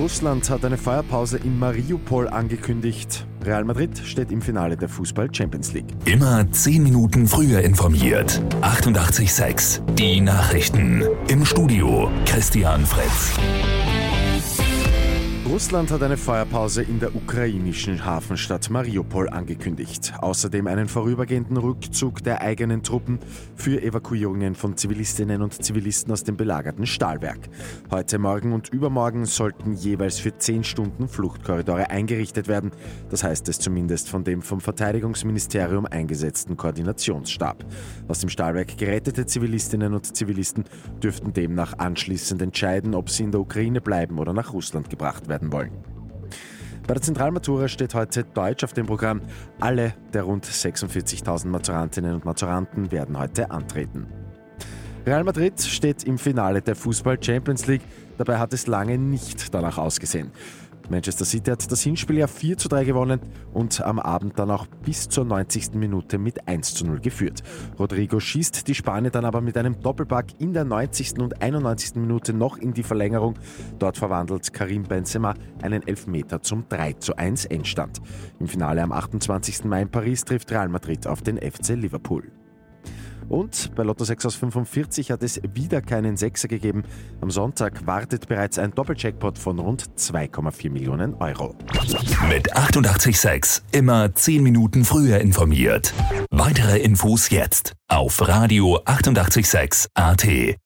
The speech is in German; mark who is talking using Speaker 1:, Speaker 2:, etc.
Speaker 1: Russland hat eine Feuerpause in Mariupol angekündigt. Real Madrid steht im Finale der Fußball Champions League.
Speaker 2: Immer 10 Minuten früher informiert. 88.6 Die Nachrichten. Im Studio Christian Fritz.
Speaker 1: Russland hat eine Feuerpause in der ukrainischen Hafenstadt Mariupol angekündigt. Außerdem einen vorübergehenden Rückzug der eigenen Truppen für Evakuierungen von Zivilistinnen und Zivilisten aus dem belagerten Stahlwerk. Heute Morgen und übermorgen sollten jeweils für zehn Stunden Fluchtkorridore eingerichtet werden. Das heißt es zumindest von dem vom Verteidigungsministerium eingesetzten Koordinationsstab. Aus dem Stahlwerk gerettete Zivilistinnen und Zivilisten dürften demnach anschließend entscheiden, ob sie in der Ukraine bleiben oder nach Russland gebracht werden werden wollen. Bei der Zentralmatura steht heute Deutsch auf dem Programm. Alle der rund 46.000 Maturantinnen und Maturanten werden heute antreten. Real Madrid steht im Finale der Fußball Champions League. Dabei hat es lange nicht danach ausgesehen. Manchester City hat das Hinspiel ja 4 zu 3 gewonnen und am Abend dann auch bis zur 90. Minute mit 1 zu 0 geführt. Rodrigo schießt die Spanier dann aber mit einem Doppelpack in der 90. und 91. Minute noch in die Verlängerung. Dort verwandelt Karim Benzema einen Elfmeter zum 3 zu 1 Endstand. Im Finale am 28. Mai in Paris trifft Real Madrid auf den FC Liverpool. Und bei Lotto 6 aus 45 hat es wieder keinen Sechser gegeben. Am Sonntag wartet bereits ein Doppelcheckpot von rund 2,4 Millionen Euro.
Speaker 2: Mit 886 immer 10 Minuten früher informiert. Weitere Infos jetzt auf Radio 886 AT.